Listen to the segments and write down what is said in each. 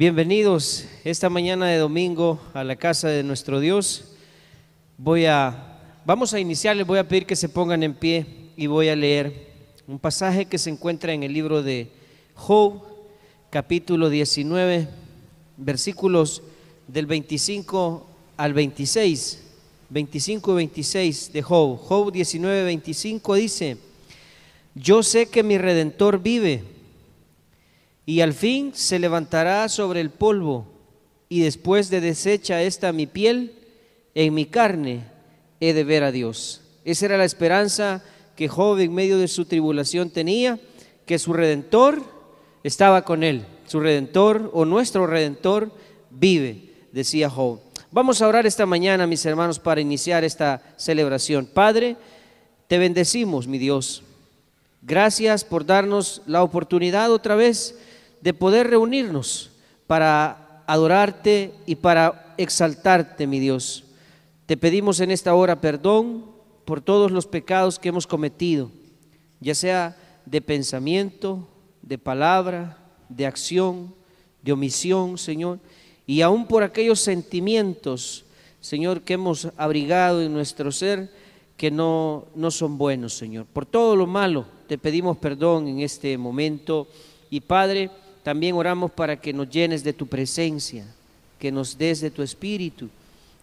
Bienvenidos esta mañana de domingo a la casa de nuestro Dios. Voy a, vamos a iniciar, les voy a pedir que se pongan en pie y voy a leer un pasaje que se encuentra en el libro de Job, capítulo 19, versículos del 25 al 26. 25 y 26 de Job. Job 19, 25 dice, yo sé que mi redentor vive y al fin se levantará sobre el polvo, y después de deshecha esta mi piel, en mi carne he de ver a Dios. Esa era la esperanza que Job en medio de su tribulación tenía, que su redentor estaba con él. Su redentor o nuestro redentor vive, decía Job. Vamos a orar esta mañana, mis hermanos, para iniciar esta celebración. Padre, te bendecimos, mi Dios. Gracias por darnos la oportunidad otra vez de poder reunirnos para adorarte y para exaltarte, mi Dios. Te pedimos en esta hora perdón por todos los pecados que hemos cometido, ya sea de pensamiento, de palabra, de acción, de omisión, Señor, y aún por aquellos sentimientos, Señor, que hemos abrigado en nuestro ser que no, no son buenos, Señor. Por todo lo malo te pedimos perdón en este momento y Padre, también oramos para que nos llenes de tu presencia, que nos des de tu espíritu,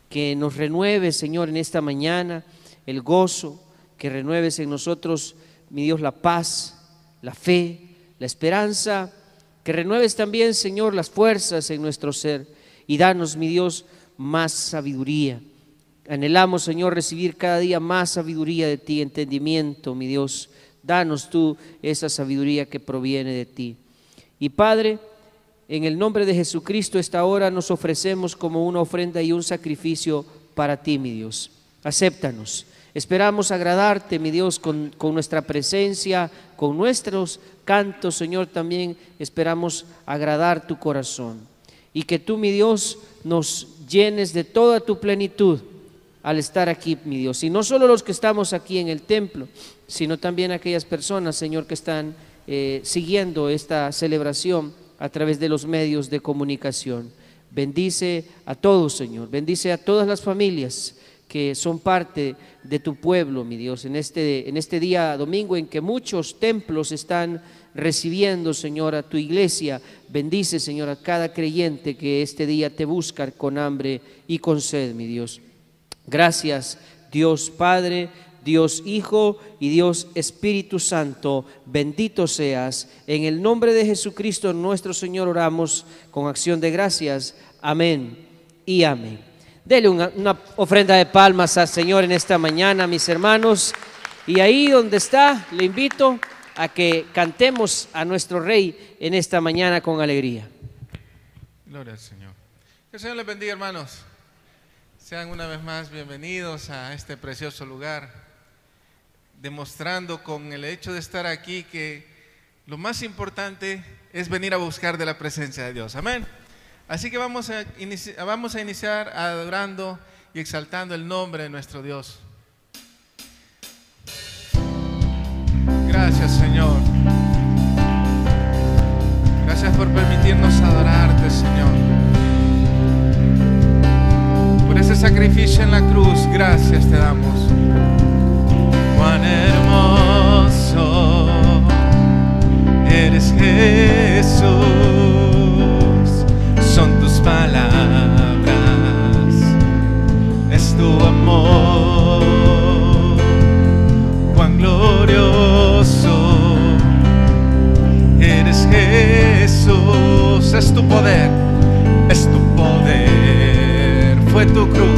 que nos renueves, Señor, en esta mañana el gozo, que renueves en nosotros, mi Dios, la paz, la fe, la esperanza, que renueves también, Señor, las fuerzas en nuestro ser y danos, mi Dios, más sabiduría. Anhelamos, Señor, recibir cada día más sabiduría de ti, entendimiento, mi Dios. Danos tú esa sabiduría que proviene de ti. Y Padre, en el nombre de Jesucristo, esta hora nos ofrecemos como una ofrenda y un sacrificio para ti, mi Dios. Acéptanos. Esperamos agradarte, mi Dios, con, con, nuestra presencia, con nuestros cantos, Señor, también esperamos agradar tu corazón. Y que tú, mi Dios, nos llenes de toda tu plenitud al estar aquí, mi Dios. Y no solo los que estamos aquí en el templo, sino también aquellas personas, Señor, que están eh, siguiendo esta celebración a través de los medios de comunicación. Bendice a todos, Señor. Bendice a todas las familias que son parte de tu pueblo, mi Dios, en este, en este día domingo en que muchos templos están recibiendo, Señor, a tu iglesia. Bendice, Señor, a cada creyente que este día te busca con hambre y con sed, mi Dios. Gracias, Dios Padre Dios Hijo y Dios Espíritu Santo, bendito seas. En el nombre de Jesucristo nuestro Señor oramos con acción de gracias. Amén y amén. Dele una, una, ofrenda de palmas al Señor en esta mañana, mis hermanos. Y ahí donde está, le invito a que cantemos a nuestro Rey en esta mañana con alegría. Gloria al Señor. Que el Señor les bendiga, hermanos. Sean una vez más bienvenidos a este precioso lugar demostrando con el hecho de estar aquí que lo más importante es venir a buscar de la presencia de Dios. Amén. Así que vamos a, iniciar, vamos a iniciar adorando y exaltando el nombre de nuestro Dios. Gracias Señor. Gracias por permitirnos adorarte Señor. Por ese sacrificio en la cruz, gracias te damos cuán hermoso. Eres Jesús, son tus palabras, es tu amor, cuán glorioso. Eres Jesús, es tu poder, es tu poder, fue tu cruz,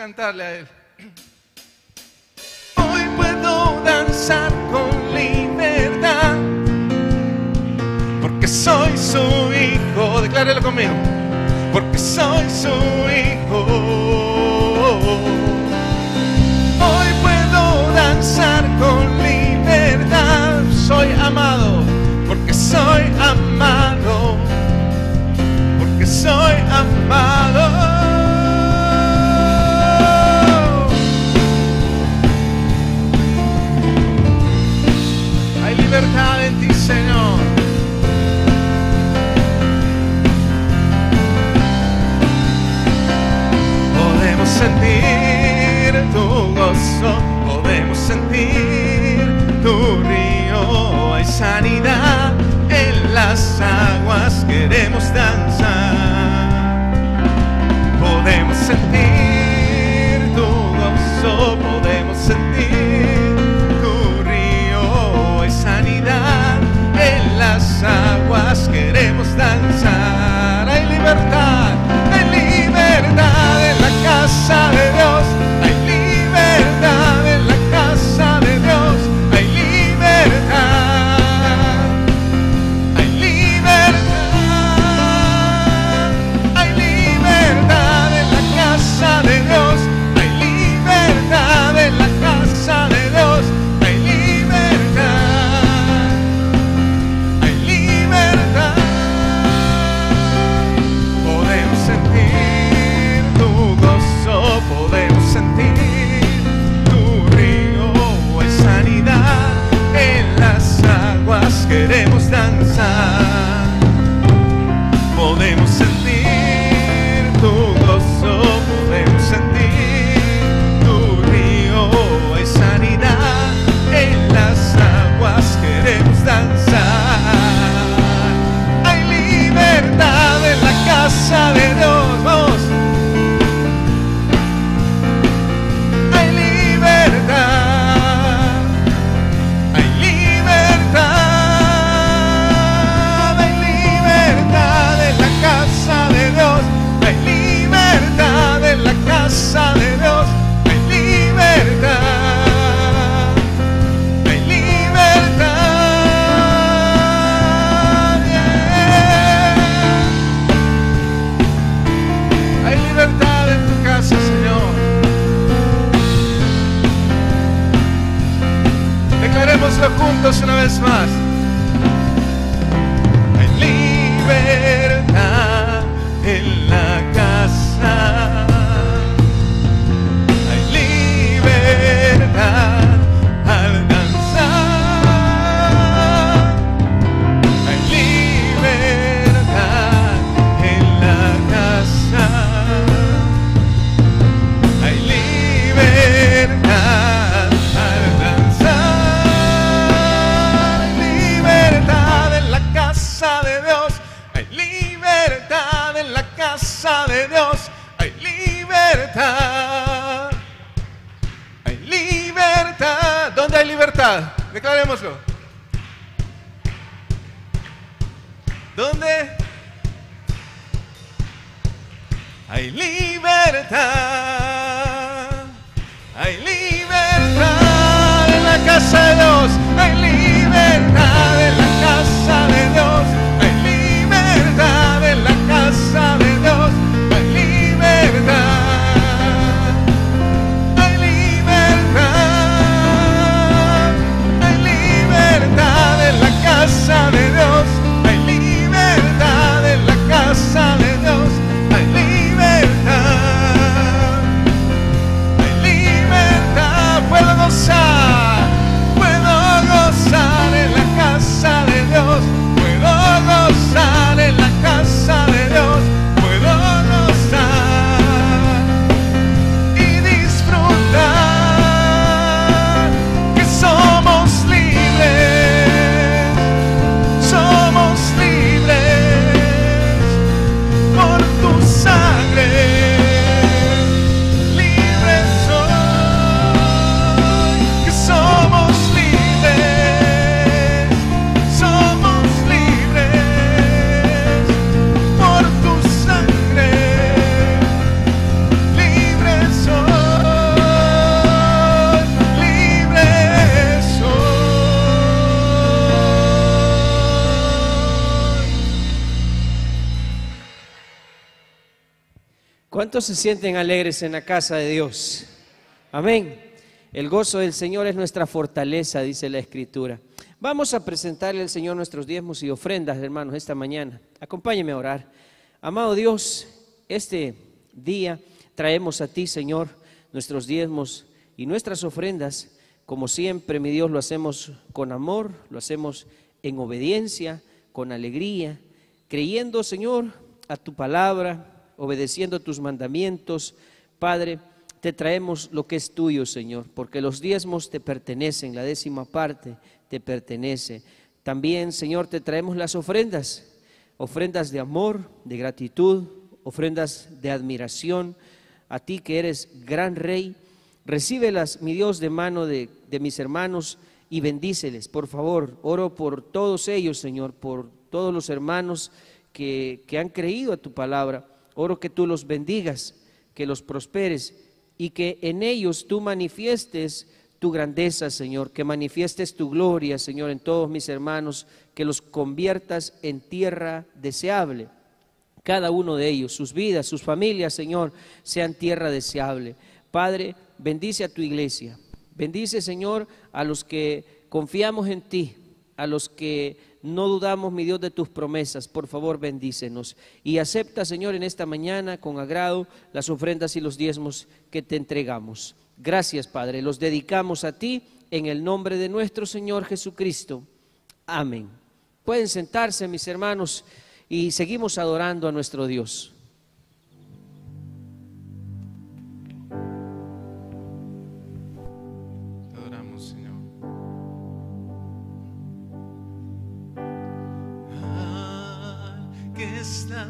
Vamos ¿Cuántos se sienten alegres en la casa de Dios? Amén. El gozo del Señor es nuestra fortaleza, dice la Escritura. Vamos a presentarle al Señor nuestros diezmos y ofrendas, hermanos, esta mañana. Acompáñeme a orar. Amado Dios, este día traemos a ti, Señor, nuestros diezmos y nuestras ofrendas. Como siempre, mi Dios, lo hacemos con amor, lo hacemos en obediencia, con alegría, creyendo, Señor, a tu palabra, obedeciendo tus mandamientos. Padre, te traemos lo que es tuyo, Señor, porque los diezmos te pertenecen, la décima parte te pertenece. También, Señor, te traemos las ofrendas, ofrendas de amor, de gratitud, ofrendas de admiración. A ti que eres gran rey, recíbelas, mi Dios, de mano de, de mis hermanos y bendíceles, por favor. Oro por todos ellos, Señor, por todos los hermanos que, que han creído a tu palabra. Oro que tú los bendigas, que los prosperes y que en ellos tú manifiestes tu grandeza, Señor, que manifiestes tu gloria, Señor, en todos mis hermanos, que los conviertas en tierra deseable. Cada uno de ellos, sus vidas, sus familias, Señor, sean tierra deseable. Padre, bendice a tu iglesia. Bendice, Señor, a los que confiamos en ti, a los que no dudamos, mi Dios, de tus promesas. Por favor, bendícenos. Y acepta, Señor, en esta mañana con agrado las ofrendas y los diezmos que te entregamos. Gracias, Padre. Los dedicamos a ti en el nombre de nuestro Señor Jesucristo. Amén. Pueden sentarse, mis hermanos, y seguimos adorando a nuestro Dios.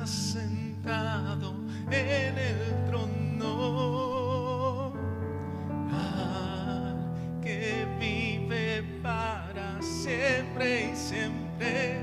Sentado en el trono, al que vive para siempre y siempre,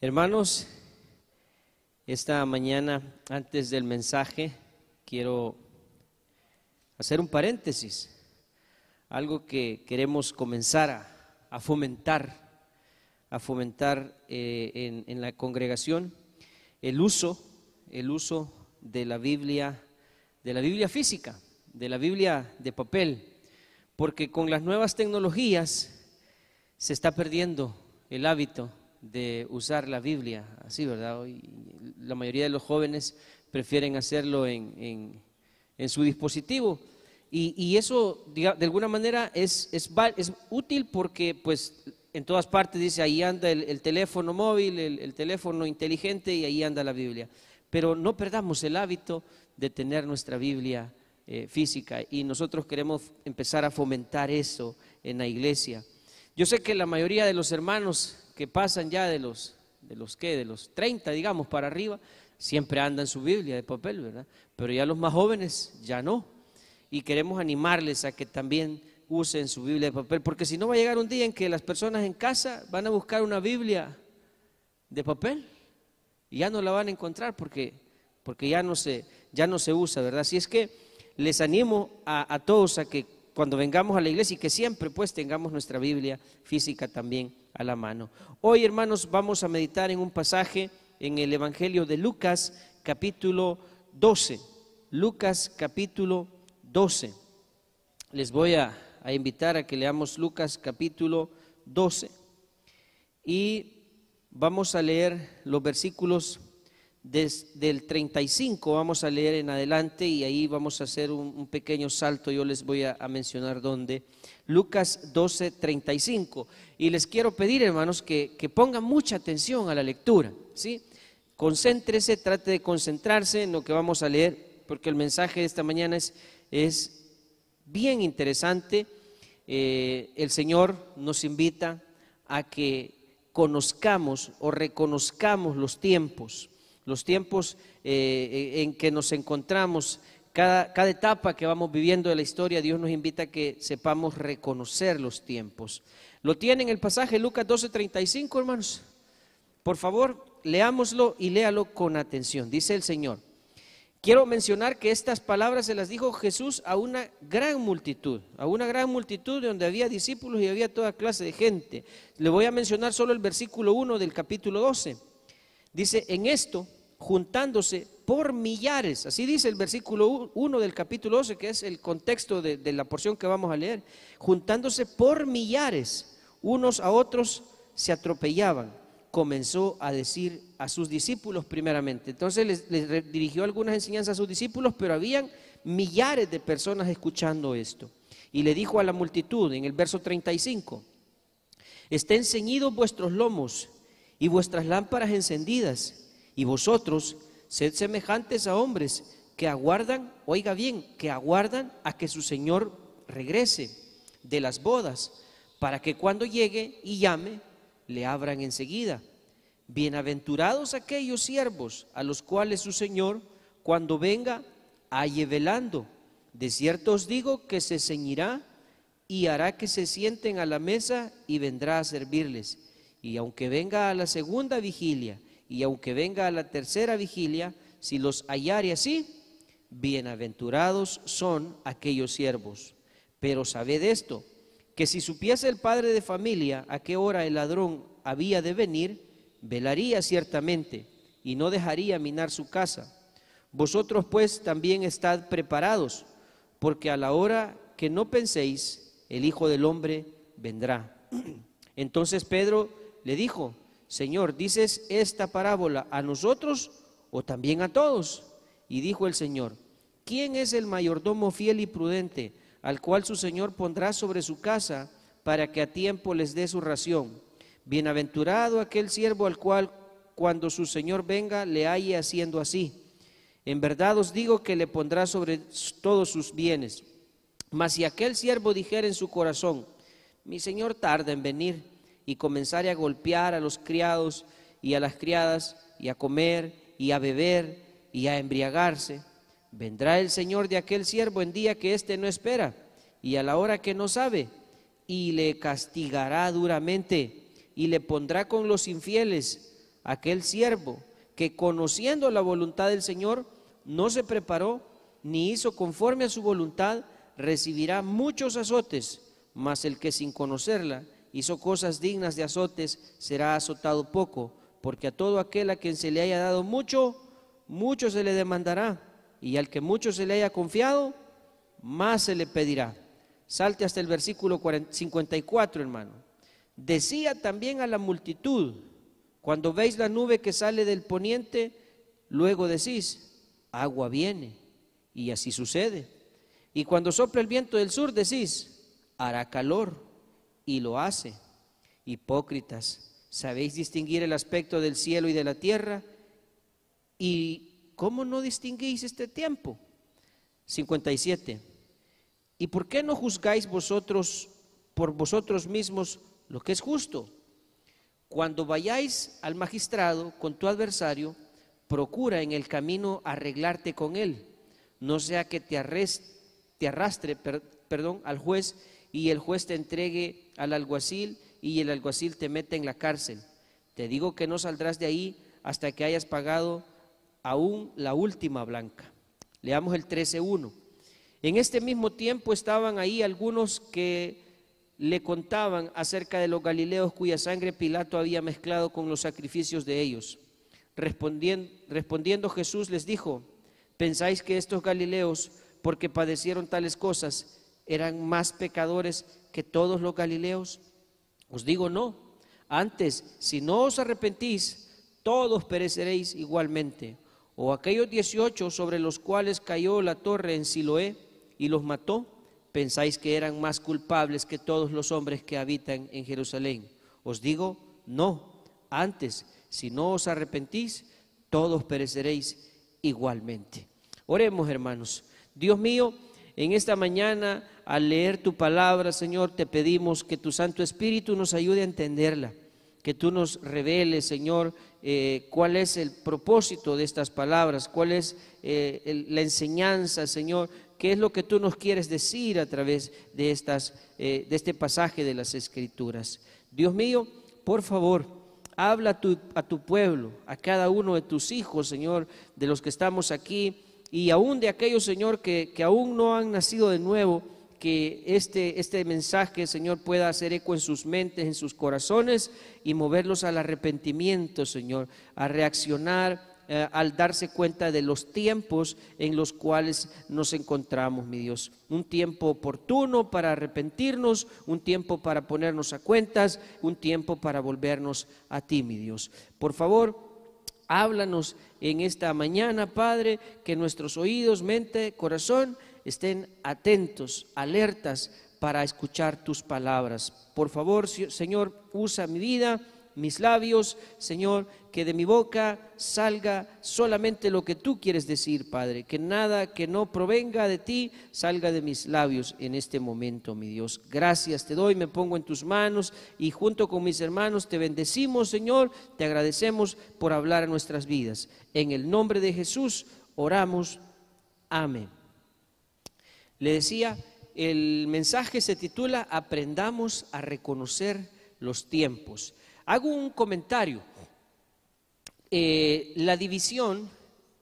Hermanos, esta mañana, antes del mensaje, quiero hacer un paréntesis, algo que queremos comenzar a, fomentar, a fomentar eh, en, en la congregación, el uso, el uso de la Biblia, de la Biblia física, de la Biblia de papel, porque con las nuevas tecnologías, se está perdiendo el hábito de usar la Biblia así, ¿verdad? Hoy la mayoría de los jóvenes prefieren hacerlo en, su dispositivo. Y, eso, de alguna manera, es, es, útil porque, pues, en todas partes dice, ahí anda el, teléfono móvil, el, teléfono inteligente y ahí anda la Biblia. Pero no perdamos el hábito de tener nuestra Biblia eh, física y nosotros queremos empezar a fomentar eso en la iglesia. Yo sé que la mayoría de los hermanos que pasan ya de los, de los que, de los 30, digamos, para arriba, siempre andan su Biblia de papel, ¿verdad? Pero ya los más jóvenes ya no. Y queremos animarles a que también usen su Biblia de papel, porque si no va a llegar un día en que las personas en casa van a buscar una Biblia de papel y ya no la van a encontrar porque, porque ya, no se, ya no se usa, ¿verdad? Así es que les animo a, a todos a que cuando vengamos a la iglesia y que siempre pues tengamos nuestra Biblia física también a la mano. Hoy hermanos vamos a meditar en un pasaje en el Evangelio de Lucas capítulo 12. Lucas capítulo 12. Les voy a, invitar a que leamos Lucas capítulo 12 y vamos a leer los versículos desde el 35 vamos a leer en adelante y ahí vamos a hacer un, pequeño salto, yo les voy a, mencionar dónde. Lucas 12, 35. Y les quiero pedir, hermanos, que, pongan mucha atención a la lectura, ¿sí? Concéntrese, trate de concentrarse en lo que vamos a leer, porque el mensaje de esta mañana es, es bien interesante. Eh, el Señor nos invita a que conozcamos o reconozcamos los tiempos los tiempos eh, en que nos encontramos, cada, etapa que vamos viviendo de la historia, Dios nos invita a que sepamos reconocer los tiempos. ¿Lo tienen el pasaje Lucas 12:35, hermanos? Por favor, leámoslo y léalo con atención. Dice el Señor. Quiero mencionar que estas palabras se las dijo Jesús a una gran multitud, a una gran multitud donde había discípulos y había toda clase de gente. Le voy a mencionar solo el versículo 1 del capítulo 12. Dice, en esto juntándose por millares. Así dice el versículo 1 del capítulo 12, que es el contexto de, la porción que vamos a leer. Juntándose por millares, unos a otros se atropellaban. Comenzó a decir a sus discípulos primeramente. Entonces les, les dirigió algunas enseñanzas a sus discípulos, pero habían millares de personas escuchando esto. Y le dijo a la multitud en el verso 35, estén ceñidos vuestros lomos y vuestras lámparas encendidas y vosotros sed semejantes a hombres que aguardan, oiga bien, que aguardan a que su Señor regrese de las bodas, para que cuando llegue y llame, le abran enseguida. Bienaventurados aquellos siervos a los cuales su Señor, cuando venga, halle velando. De cierto os digo que se ceñirá y hará que se sienten a la mesa y vendrá a servirles. Y aunque venga a la segunda vigilia y aunque venga a la tercera vigilia, si los hallare así, bienaventurados son aquellos siervos. Pero sabed esto, que si supiese el padre de familia a qué hora el ladrón había de venir, velaría ciertamente y no dejaría minar su casa. Vosotros pues también estad preparados, porque a la hora que no penséis, el Hijo del Hombre vendrá. Entonces Pedro le dijo, Señor, ¿dices esta parábola a nosotros o también a todos? Y dijo el Señor, ¿quién es el mayordomo fiel y prudente al cual su Señor pondrá sobre su casa para que a tiempo les dé su ración? Bienaventurado aquel siervo al cual cuando su Señor venga le halle haciendo así. En verdad os digo que le pondrá sobre todos sus bienes. Mas si aquel siervo dijera en su corazón, mi Señor tarda en venir, y comenzar a golpear a los criados y a las criadas y a comer y a beber y a embriagarse. Vendrá el Señor de aquel siervo en día que éste no espera y a la hora que no sabe y le castigará duramente y le pondrá con los infieles aquel siervo que conociendo la voluntad del Señor no se preparó ni hizo conforme a su voluntad, recibirá muchos azotes, mas el que sin conocerla hizo cosas dignas de azotes será azotado poco, porque a todo aquel a quien se le haya dado mucho, mucho se le demandará, y al que mucho se le haya confiado, más se le pedirá. Salte hasta el versículo 54, hermano. Decía también a la multitud, cuando veis la nube que sale del poniente, luego decís, agua viene. Y así sucede. Y cuando sopla el viento del sur, decís, hará calor. Y lo hace. Hipócritas, ¿sabéis distinguir el aspecto del cielo y de la tierra? ¿Y cómo no distinguís este tiempo? 57. ¿Y por qué no juzgáis vosotros por vosotros mismos lo que es justo? Cuando vayáis al magistrado con tu adversario, procura en el camino arreglarte con él, no sea que te, arrastre perdón, al juez y el juez te entregue al alguacil y el alguacil te mete en la cárcel. Te digo que no saldrás de ahí hasta que hayas pagado aún la última blanca. Leamos el 13.1. En este mismo tiempo estaban ahí algunos que le contaban acerca de los galileos cuya sangre Pilato había mezclado con los sacrificios de ellos. Respondiendo, respondiendo Jesús les dijo, ¿pensáis que estos galileos, porque padecieron tales cosas, eran más pecadores que todos los galileos? Os digo no. Antes, si no os arrepentís, todos pereceréis igualmente. O aquellos dieciocho sobre los cuales cayó la torre en Siloé y los mató, pensáis que eran más culpables que todos los hombres que habitan en Jerusalén. Os digo, no. Antes, si no os arrepentís, todos pereceréis igualmente. Oremos, hermanos. Dios mío, en esta mañana, al leer tu palabra, Señor, te pedimos que tu Santo Espíritu nos ayude a entenderla, que tú nos reveles, Señor, eh, cuál es el propósito de estas palabras, cuál es eh, la enseñanza, Señor, qué es lo que tú nos quieres decir a través de, estas, eh, de este pasaje de las Escrituras. Dios mío, por favor, habla a tu, pueblo, a cada uno de tus hijos, Señor, de los que estamos aquí, y aún de aquellos, Señor, que aún no han nacido de nuevo, que este, este mensaje, Señor, pueda hacer eco en sus mentes, en sus corazones y moverlos al arrepentimiento, Señor, a reaccionar eh, al darse cuenta de los tiempos en los cuales nos encontramos, mi Dios. Un tiempo oportuno para arrepentirnos, un tiempo para ponernos a cuentas, un tiempo para volvernos a ti, mi Dios. Por favor, háblanos en esta mañana, Padre, que nuestros oídos, mente, corazón estén atentos, alertas para escuchar tus palabras. Por favor, Señor, usa mi vida mis labios, Señor, que de mi boca salga solamente lo que tú quieres decir, Padre, que nada que no provenga de ti salga de mis labios en este momento, mi Dios. Gracias te doy, me pongo en tus manos y junto con mis hermanos te bendecimos, Señor, te agradecemos por hablar a nuestras vidas. En el nombre de Jesús oramos. Amén. Le decía, el mensaje se titula Aprendamos a reconocer los tiempos. Hago un comentario. Eh, la división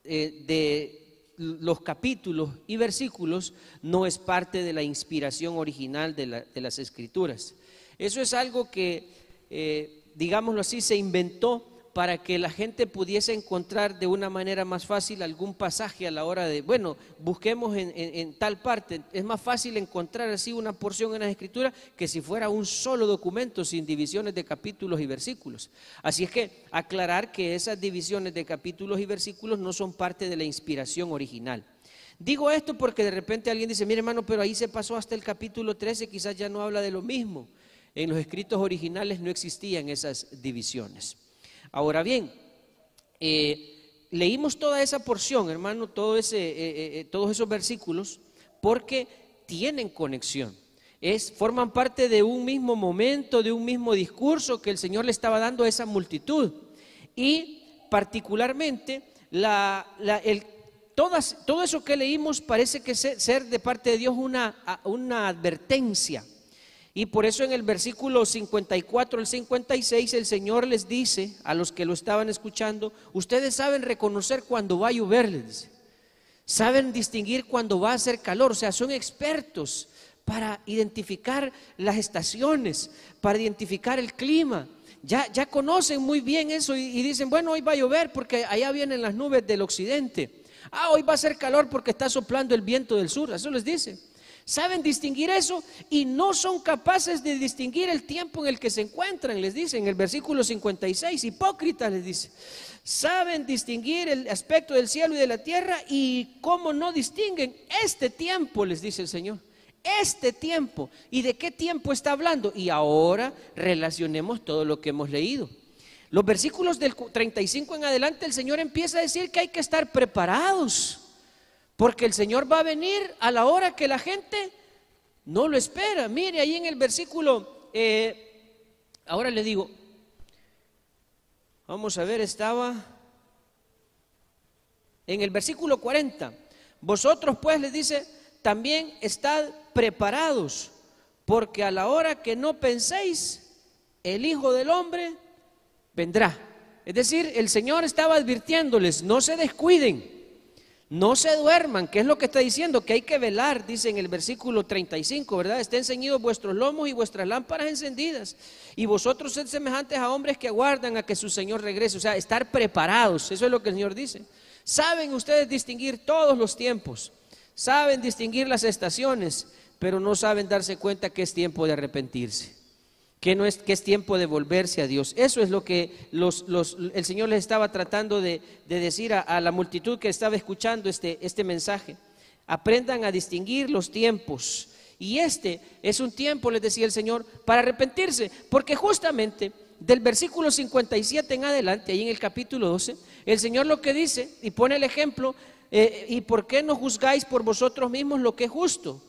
eh, de los capítulos y versículos no es parte de la inspiración original de, las escrituras. Eso es algo que, eh, digámoslo así, se inventó para que la gente pudiese encontrar de una manera más fácil algún pasaje a la hora de, bueno, busquemos en, tal parte. Es más fácil encontrar así una porción en la escritura que si fuera un solo documento sin divisiones de capítulos y versículos. Así es que aclarar que esas divisiones de capítulos y versículos no son parte de la inspiración original. Digo esto porque de repente alguien dice, mire hermano, pero ahí se pasó hasta el capítulo 13, quizás ya no habla de lo mismo. En los escritos originales no existían esas divisiones. Ahora bien, eh, leímos toda esa porción, hermano, todo ese, eh, eh, todos esos versículos, porque tienen conexión. Es, forman parte de un mismo momento, de un mismo discurso que el Señor le estaba dando a esa multitud. Y particularmente, todo eso que leímos parece que ser de parte de Dios una advertencia. Y por eso en el versículo 54 al 56 el Señor les dice a los que lo estaban escuchando, ustedes saben reconocer cuando va a llover, les dice. Saben distinguir cuando va a hacer calor, o sea, son expertos para identificar las estaciones, para identificar el clima. Ya, ya conocen muy bien eso y, y dicen, bueno, hoy va a llover porque allá vienen las nubes del occidente. Ah, hoy va a ser calor porque está soplando el viento del sur, eso les dice. Saben distinguir eso y no son capaces de distinguir el tiempo en el que se encuentran, les dice en el versículo 56, hipócritas les dice. Saben distinguir el aspecto del cielo y de la tierra y cómo no distinguen este tiempo, les dice el Señor. Este tiempo. ¿Y de qué tiempo está hablando? Y ahora relacionemos todo lo que hemos leído. Los versículos del 35 en adelante el Señor empieza a decir que hay que estar preparados porque el Señor va a venir a la hora que la gente no lo espera. Mire ahí en el versículo, eh, ahora le digo, vamos a ver, estaba en el versículo 40. Vosotros pues les dice, también estad preparados, porque a la hora que no penséis, el Hijo del Hombre vendrá. Es decir, el Señor estaba advirtiéndoles, no se descuiden. No se duerman, ¿qué es lo que está diciendo? Que hay que velar, dice en el versículo 35, ¿verdad? Estén ceñidos vuestros lomos y vuestras lámparas encendidas. Y vosotros sed semejantes a hombres que aguardan a que su Señor regrese. O sea, estar preparados, eso es lo que el Señor dice. Saben ustedes distinguir todos los tiempos, saben distinguir las estaciones, pero no saben darse cuenta que es tiempo de arrepentirse que, no es, que es tiempo de volverse a Dios. Eso es lo que el Señor les estaba tratando de, decir a, la multitud que estaba escuchando este, este mensaje. Aprendan a distinguir los tiempos. Y este es un tiempo, les decía el Señor, para arrepentirse, porque justamente del versículo 57 en adelante, ahí en el capítulo 12, el Señor lo que dice, y pone el ejemplo, eh, ¿y por qué no juzgáis por vosotros mismos lo que es justo?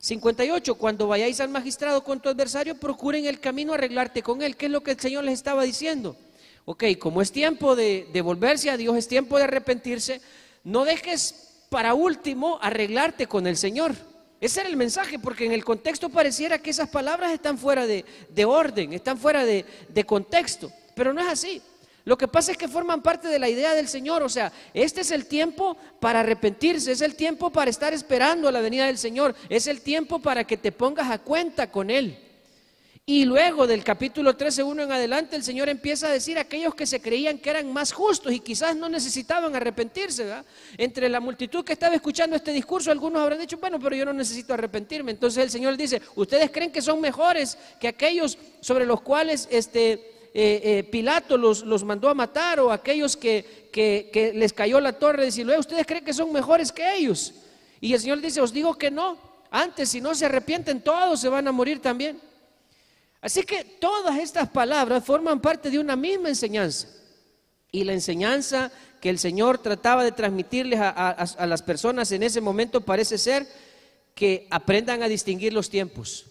58. Cuando vayáis al magistrado con tu adversario, procuren el camino arreglarte con él. ¿Qué es lo que el Señor les estaba diciendo? Ok, como es tiempo de, volverse a Dios, es tiempo de arrepentirse, no dejes para último arreglarte con el Señor. Ese era el mensaje, porque en el contexto pareciera que esas palabras están fuera de, de orden, están fuera de contexto, pero no es así. Lo que pasa es que forman parte de la idea del Señor, o sea, este es el tiempo para arrepentirse, es el tiempo para estar esperando a la venida del Señor, es el tiempo para que te pongas a cuenta con Él. Y luego del capítulo 13, 1 en adelante, el Señor empieza a decir a aquellos que se creían que eran más justos y quizás no necesitaban arrepentirse. ¿verdad? Entre la multitud que estaba escuchando este discurso, algunos habrán dicho, bueno, pero yo no necesito arrepentirme. Entonces el Señor dice, ustedes creen que son mejores que aquellos sobre los cuales este, eh, eh, Pilato los, los, mandó a matar o aquellos que, que, les cayó la torre de ¿ustedes creen que son mejores que ellos? Y el Señor dice, os digo que no, antes si no se arrepienten todos se van a morir también. Así que todas estas palabras forman parte de una misma enseñanza. Y la enseñanza que el Señor trataba de transmitirles a, las personas en ese momento parece ser que aprendan a distinguir los tiempos,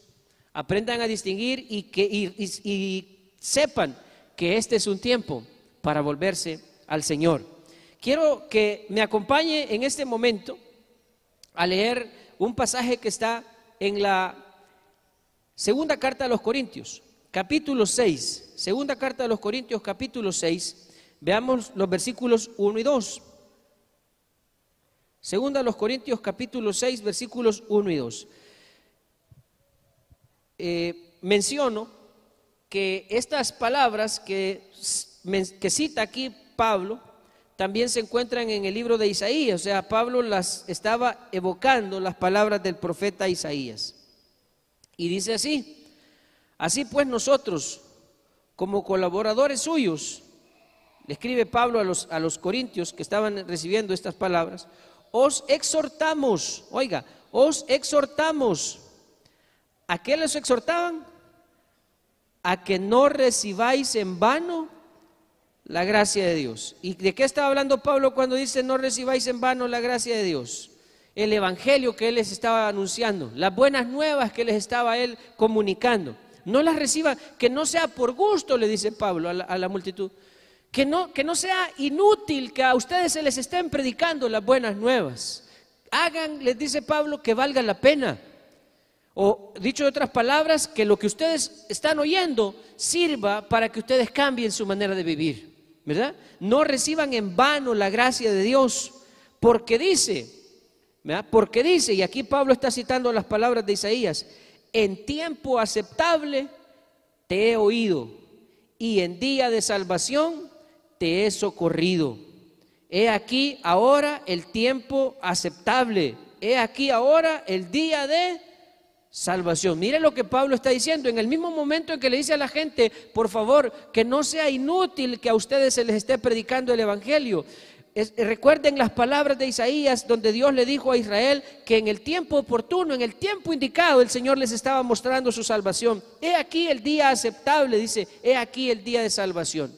aprendan a distinguir y, que, sepan que este es un tiempo para volverse al Señor. Quiero que me acompañe en este momento a leer un pasaje que está en la segunda carta de los Corintios, capítulo 6. Segunda carta de los Corintios, capítulo 6. Veamos los versículos 1 y 2. Segunda de los Corintios, capítulo 6, versículos 1 y 2. Eh, menciono que estas palabras que, cita aquí Pablo también se encuentran en el libro de Isaías, o sea, Pablo las estaba evocando las palabras del profeta Isaías. Y dice así, así pues nosotros, como colaboradores suyos, le escribe Pablo a los, a los corintios que estaban recibiendo estas palabras, os exhortamos, oiga, os exhortamos. ¿A qué les exhortaban? A que no recibáis en vano la gracia de Dios. ¿Y de qué estaba hablando Pablo cuando dice no recibáis en vano la gracia de Dios? El evangelio que él les estaba anunciando, las buenas nuevas que les estaba él comunicando. No las reciban, que no sea por gusto, le dice Pablo a la, a la multitud. Que no, que no sea inútil que a ustedes se les estén predicando las buenas nuevas. Hagan, les dice Pablo, que valga la pena. O dicho de otras palabras, que lo que ustedes están oyendo sirva para que ustedes cambien su manera de vivir, ¿verdad? No reciban en vano la gracia de Dios, porque dice, ¿verdad? Porque dice, y aquí Pablo está citando las palabras de Isaías, en tiempo aceptable te he oído y en día de salvación te he socorrido. He aquí ahora el tiempo aceptable. He aquí ahora el día de salvación. Mire lo que Pablo está diciendo. En el mismo momento en que le dice a la gente, por favor, que no sea inútil que a ustedes se les esté predicando el Evangelio. recuerden las palabras de Isaías donde Dios le dijo a Israel que en el tiempo oportuno, en el tiempo indicado, el Señor les estaba mostrando su salvación. He aquí el día aceptable, dice, he aquí el día de salvación.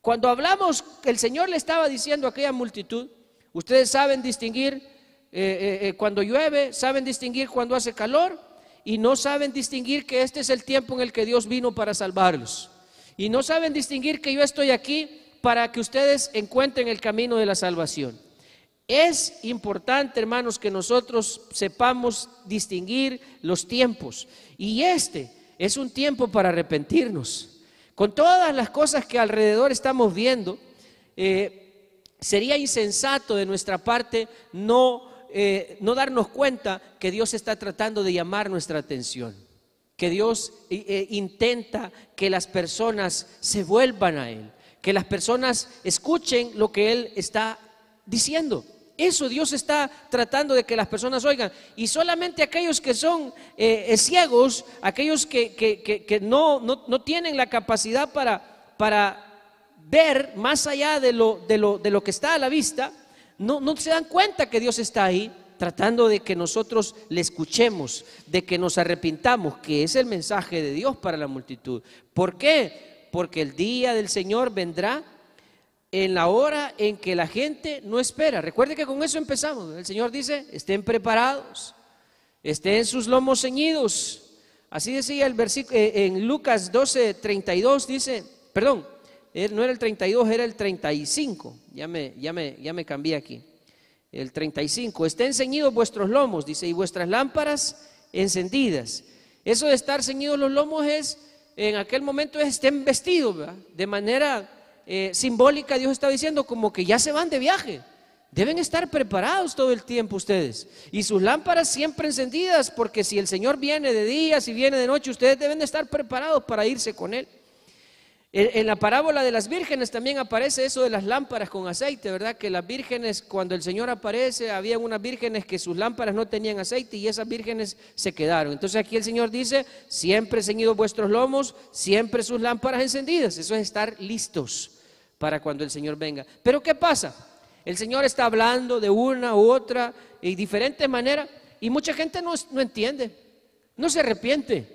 Cuando hablamos, el Señor le estaba diciendo a aquella multitud, ustedes saben distinguir eh, eh, eh, cuando llueve, saben distinguir cuando hace calor y no saben distinguir que este es el tiempo en el que Dios vino para salvarlos. Y no saben distinguir que yo estoy aquí para que ustedes encuentren el camino de la salvación. Es importante, hermanos, que nosotros sepamos distinguir los tiempos. Y este es un tiempo para arrepentirnos. Con todas las cosas que alrededor estamos viendo, sería insensato de nuestra parte no eh, no darnos cuenta que Dios está tratando de llamar nuestra atención, que Dios eh, eh, intenta que las personas se vuelvan a Él, que las personas escuchen lo que Él está diciendo. Eso Dios está tratando de que las personas oigan. Y solamente aquellos que son ciegos, aquellos que, no, no, tienen la capacidad para, para ver más allá de lo, de, lo, de lo que está a la vista, no, se dan cuenta que Dios está ahí tratando de que nosotros le escuchemos, de que nos arrepintamos, que es el mensaje de Dios para la multitud. ¿Por qué? Porque el día del Señor vendrá en la hora en que la gente no espera. Recuerde que con eso empezamos. El Señor dice, estén preparados, estén sus lomos ceñidos. Así decía el versículo eh, en Lucas 12, 32, dice, perdón, no era el 32, era el 35. Ya me, ya me, ya me cambié aquí. El 35. Estén ceñidos vuestros lomos, dice, y vuestras lámparas encendidas. Eso de estar ceñidos los lomos es, en aquel momento es estén vestidos, de manera eh, simbólica Dios está diciendo como que ya se van de viaje. Deben estar preparados todo el tiempo ustedes. Y sus lámparas siempre encendidas, porque si el Señor viene de día, si viene de noche, ustedes deben de estar preparados para irse con Él. En la parábola de las vírgenes también aparece eso de las lámparas con aceite, ¿verdad? Que las vírgenes, cuando el Señor aparece, había unas vírgenes que sus lámparas no tenían aceite y esas vírgenes se quedaron. Entonces aquí el Señor dice, siempre ceñidos vuestros lomos, siempre sus lámparas encendidas. Eso es estar listos para cuando el Señor venga. Pero ¿qué pasa? El Señor está hablando de una u otra y diferente manera y mucha gente no, no entiende, no se arrepiente,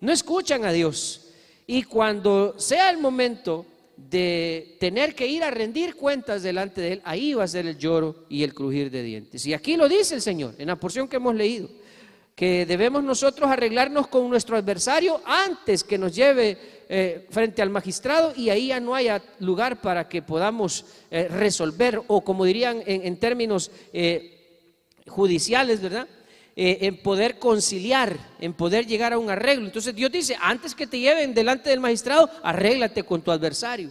no escuchan a Dios. Y cuando sea el momento de tener que ir a rendir cuentas delante de Él, ahí va a ser el lloro y el crujir de dientes. Y aquí lo dice el Señor, en la porción que hemos leído, que debemos nosotros arreglarnos con nuestro adversario antes que nos lleve eh, frente al magistrado y ahí ya no haya lugar para que podamos eh, resolver o como dirían en, términos eh, judiciales, ¿verdad? Eh, en poder conciliar, en poder llegar a un arreglo. Entonces Dios dice, antes que te lleven delante del magistrado, arréglate con tu adversario.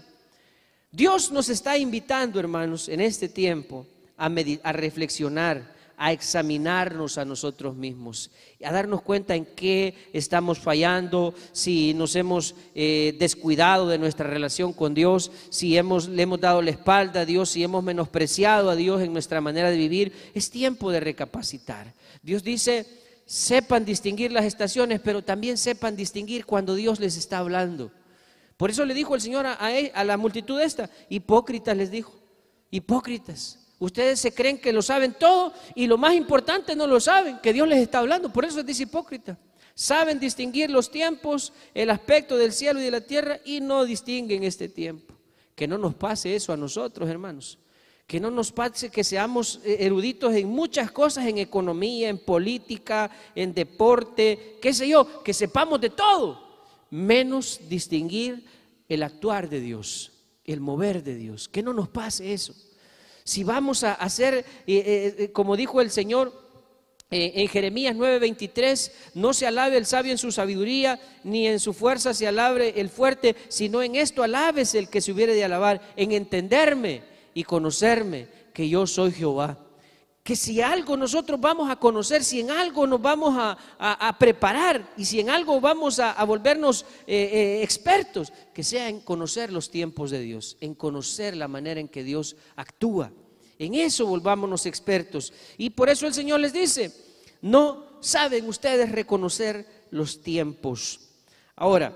Dios nos está invitando, hermanos, en este tiempo a, a reflexionar, a examinarnos a nosotros mismos, a darnos cuenta en qué estamos fallando, si nos hemos eh, descuidado de nuestra relación con Dios, si hemos, le hemos dado la espalda a Dios, si hemos menospreciado a Dios en nuestra manera de vivir. Es tiempo de recapacitar. Dios dice, sepan distinguir las estaciones, pero también sepan distinguir cuando Dios les está hablando. Por eso le dijo el Señor a, a la multitud esta, hipócritas les dijo, hipócritas. Ustedes se creen que lo saben todo y lo más importante no lo saben, que Dios les está hablando. Por eso es hipócrita. Saben distinguir los tiempos, el aspecto del cielo y de la tierra y no distinguen este tiempo. Que no nos pase eso a nosotros, hermanos. Que no nos pase que seamos eh, eruditos en muchas cosas, en economía, en política, en deporte, qué sé yo, que sepamos de todo, menos distinguir el actuar de Dios, el mover de Dios. Que no nos pase eso. Si vamos a hacer, eh, eh, como dijo el Señor, en Jeremías 9:23, no se alabe el sabio en su sabiduría, ni en su fuerza se alabe el fuerte, sino en esto alabes el que se hubiere de alabar, en entenderme y conocerme que yo soy Jehová. Que si algo nosotros vamos a conocer, si en algo nos vamos a, preparar y si en algo vamos a, volvernos eh, eh, expertos, que sea en conocer los tiempos de Dios, en conocer la manera en que Dios actúa. En eso volvámonos expertos. Y por eso el Señor les dice, no saben ustedes reconocer los tiempos. Ahora,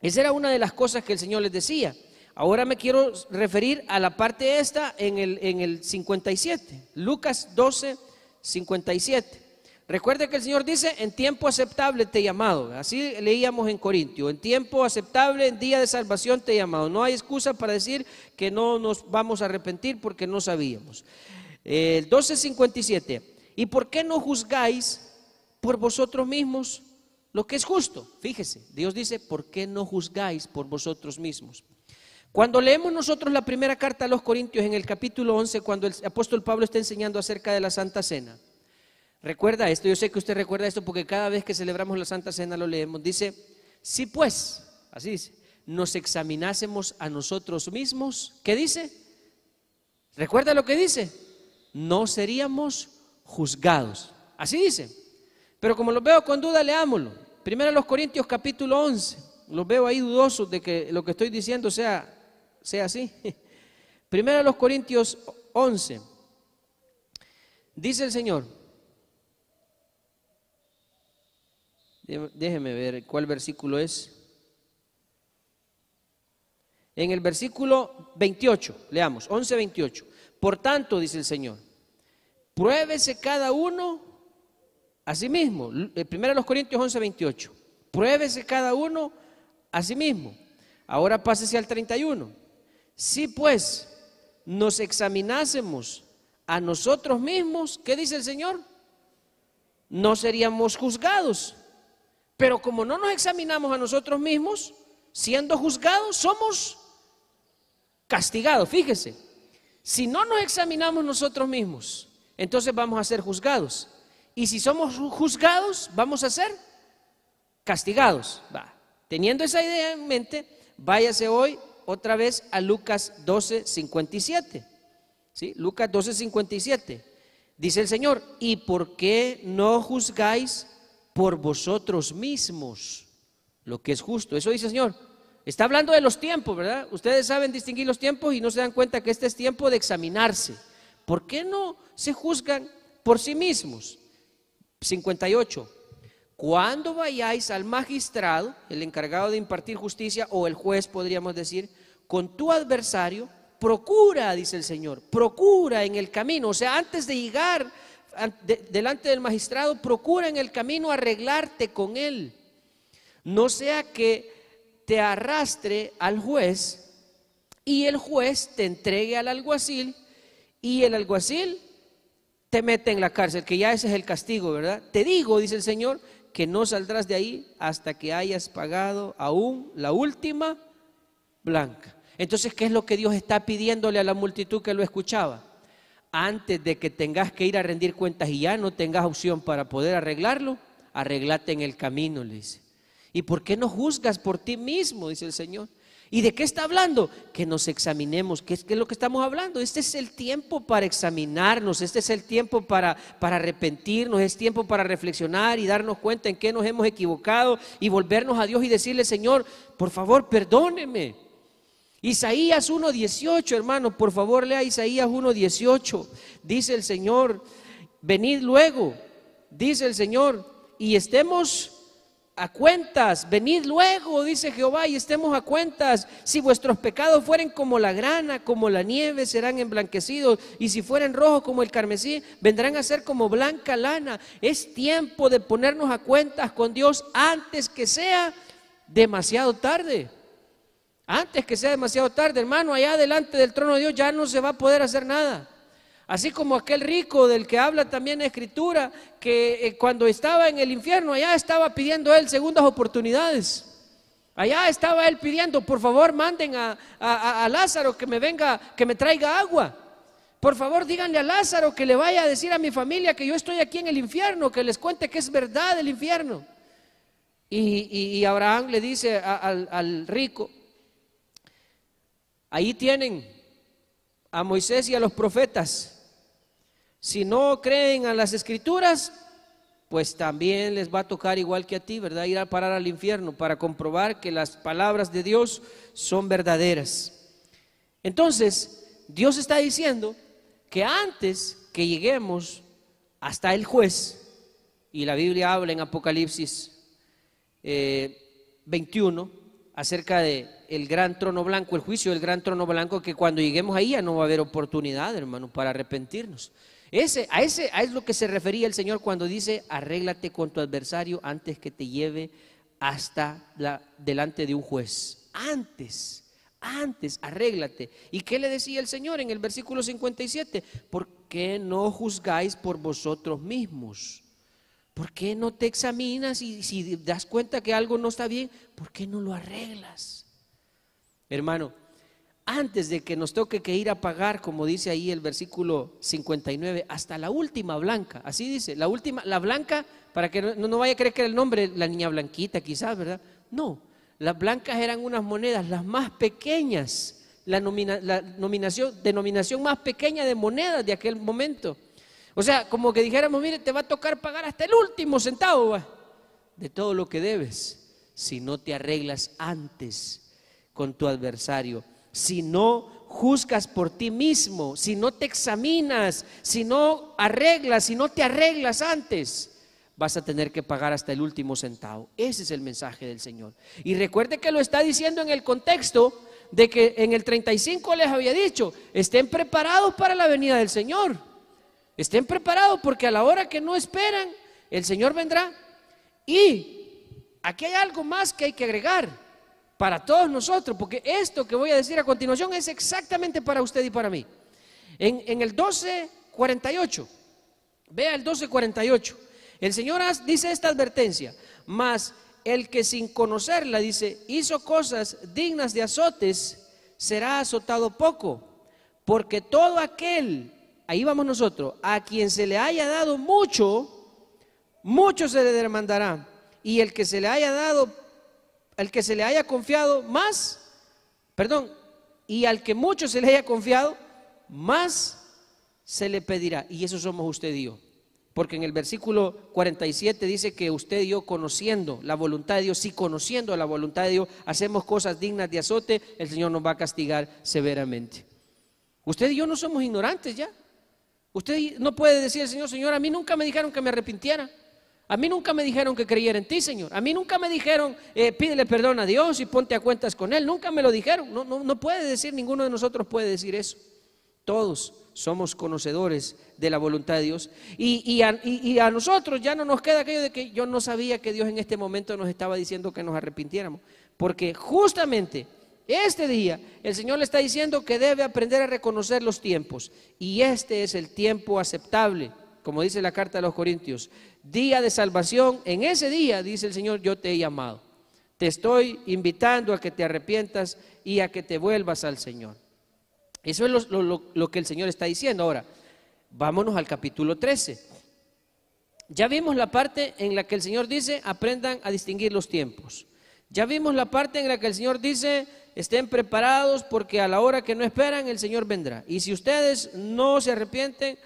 esa era una de las cosas que el Señor les decía. Ahora me quiero referir a la parte esta en el, en el 57, Lucas 12, 57. Recuerde que el Señor dice, en tiempo aceptable te he llamado. Así leíamos en Corintio, en tiempo aceptable, en día de salvación te he llamado. No hay excusa para decir que no nos vamos a arrepentir porque no sabíamos. El 12.57, ¿y por qué no juzgáis por vosotros mismos lo que es justo? Fíjese, Dios dice, ¿por qué no juzgáis por vosotros mismos? Cuando leemos nosotros la primera carta a los Corintios en el capítulo 11, cuando el apóstol Pablo está enseñando acerca de la Santa Cena, recuerda esto, yo sé que usted recuerda esto porque cada vez que celebramos la Santa Cena lo leemos, dice, si pues, así dice, nos examinásemos a nosotros mismos, ¿qué dice? ¿Recuerda lo que dice? No seríamos juzgados, así dice. Pero como lo veo con duda, leámoslo. Primero a los Corintios capítulo 11, los veo ahí dudosos de que lo que estoy diciendo sea sea así. Primero a los Corintios 11. Dice el Señor. Déjeme ver cuál versículo es. En el versículo 28, leamos, 11, 28. Por tanto, dice el Señor, pruébese cada uno a sí mismo. Primero a los Corintios 11, 28. Pruébese cada uno a sí mismo. Ahora pásese al 31. Si pues nos examinásemos a nosotros mismos, ¿qué dice el Señor? No seríamos juzgados. Pero como no nos examinamos a nosotros mismos, siendo juzgados, somos castigados. Fíjese, si no nos examinamos nosotros mismos, entonces vamos a ser juzgados. Y si somos juzgados, vamos a ser castigados. Va. Teniendo esa idea en mente, váyase hoy otra vez a Lucas 12, 57. ¿Sí? Lucas 12, 57. Dice el Señor, ¿y por qué no juzgáis por vosotros mismos lo que es justo? Eso dice el Señor. Está hablando de los tiempos, ¿verdad? Ustedes saben distinguir los tiempos y no se dan cuenta que este es tiempo de examinarse. ¿Por qué no se juzgan por sí mismos? 58. Cuando vayáis al magistrado, el encargado de impartir justicia, o el juez, podríamos decir, con tu adversario, procura, dice el Señor, procura en el camino, o sea, antes de llegar delante del magistrado, procura en el camino arreglarte con él. No sea que te arrastre al juez y el juez te entregue al alguacil y el alguacil te mete en la cárcel, que ya ese es el castigo, ¿verdad? Te digo, dice el Señor, que no saldrás de ahí hasta que hayas pagado aún la última blanca. Entonces, ¿qué es lo que Dios está pidiéndole a la multitud que lo escuchaba? Antes de que tengas que ir a rendir cuentas y ya no tengas opción para poder arreglarlo, arreglate en el camino, le dice. ¿Y por qué no juzgas por ti mismo? Dice el Señor. ¿Y de qué está hablando? Que nos examinemos. ¿Qué es, lo que estamos hablando? Este es el tiempo para examinarnos, este es el tiempo para, para arrepentirnos, es tiempo para reflexionar y darnos cuenta en qué nos hemos equivocado y volvernos a Dios y decirle, Señor, por favor, perdóneme. Isaías 1.18, hermano, por favor lea Isaías 1.18. Dice el Señor, venid luego, dice el Señor, y estemos a cuentas, venid luego, dice Jehová, y estemos a cuentas. Si vuestros pecados fueren como la grana, como la nieve, serán emblanquecidos, y si fueren rojos como el carmesí, vendrán a ser como blanca lana. Es tiempo de ponernos a cuentas con Dios antes que sea demasiado tarde. Antes que sea demasiado tarde, hermano, allá delante del trono de Dios ya no se va a poder hacer nada. Así como aquel rico del que habla también la escritura, que eh, cuando estaba en el infierno, allá estaba pidiendo él segundas oportunidades. Allá estaba él pidiendo, por favor, manden a, Lázaro que me venga, que me traiga agua. Por favor, díganle a Lázaro que le vaya a decir a mi familia que yo estoy aquí en el infierno, que les cuente que es verdad el infierno. Y, Abraham le dice al rico, ahí tienen a Moisés y a los profetas. Si no creen a las escrituras, pues también les va a tocar igual que a ti, ¿verdad? Ir a parar al infierno para comprobar que las palabras de Dios son verdaderas. Entonces, Dios está diciendo que antes que lleguemos hasta el juez, y la Biblia habla en Apocalipsis 21 eh, acerca de el gran trono blanco, el juicio del gran trono blanco, que cuando lleguemos ahí ya no va a haber oportunidad, hermano, para arrepentirnos. Ese, a ese a es lo que se refería el Señor cuando dice, arréglate con tu adversario antes que te lleve hasta la, delante de un juez. Antes, antes, arréglate. ¿Y qué le decía el Señor en el versículo 57? ¿Por qué no juzgáis por vosotros mismos? ¿Por qué no te examinas y si das cuenta que algo no está bien, ¿por qué no lo arreglas? Hermano, antes de que nos toque que ir a pagar, como dice ahí el versículo 59, hasta la última blanca, así dice, la última, la blanca, para que no, vaya a creer que era el nombre, la niña blanquita quizás, ¿verdad? No, las blancas eran unas monedas, las más pequeñas, la, nominación, denominación más pequeña de monedas de aquel momento. O sea, como que dijéramos, mire, te va a tocar pagar hasta el último centavo de todo lo que debes, si no te arreglas antes con tu adversario si no juzgas por ti mismo, si no te examinas, si no arreglas, si no te arreglas antes, vas a tener que pagar hasta el último centavo. Ese es el mensaje del Señor. Y recuerde que lo está diciendo en el contexto de que en el 35 les había dicho, estén preparados para la venida del Señor. Estén preparados porque a la hora que no esperan, el Señor vendrá. Y aquí hay algo más que hay que agregar para todos nosotros, porque esto que voy a decir a continuación es exactamente para usted y para mí. En, en el 1248, vea el 1248, el Señor dice esta advertencia, mas el que sin conocerla, dice, hizo cosas dignas de azotes, será azotado poco, porque todo aquel, ahí vamos nosotros, a quien se le haya dado mucho, mucho se le demandará, y el que se le haya dado al que se le haya confiado más, perdón, y al que mucho se le haya confiado, más se le pedirá. Y eso somos usted y yo. Porque en el versículo 47 dice que usted y yo conociendo la voluntad de Dios, si conociendo la voluntad de Dios hacemos cosas dignas de azote, el Señor nos va a castigar severamente. Usted y yo no somos ignorantes ya. Usted no puede decir Señor, Señor, a mí nunca me dijeron que me arrepintiera. A mí nunca me dijeron que creyera en ti, Señor. A mí nunca me dijeron, eh, pídele perdón a Dios y ponte a cuentas con Él. Nunca me lo dijeron. No, no, no puede decir, ninguno de nosotros puede decir eso. Todos somos conocedores de la voluntad de Dios. Y, y, y, a, nosotros ya no nos queda aquello de que yo no sabía que Dios en este momento nos estaba diciendo que nos arrepintiéramos. Porque justamente este día el Señor le está diciendo que debe aprender a reconocer los tiempos. Y este es el tiempo aceptable como dice la carta de los Corintios, día de salvación, en ese día, dice el Señor, yo te he llamado. Te estoy invitando a que te arrepientas y a que te vuelvas al Señor. Eso es lo, que el Señor está diciendo. Ahora, vámonos al capítulo 13. Ya vimos la parte en la que el Señor dice, aprendan a distinguir los tiempos. Ya vimos la parte en la que el Señor dice, estén preparados porque a la hora que no esperan el Señor vendrá. Y si ustedes no se arrepienten,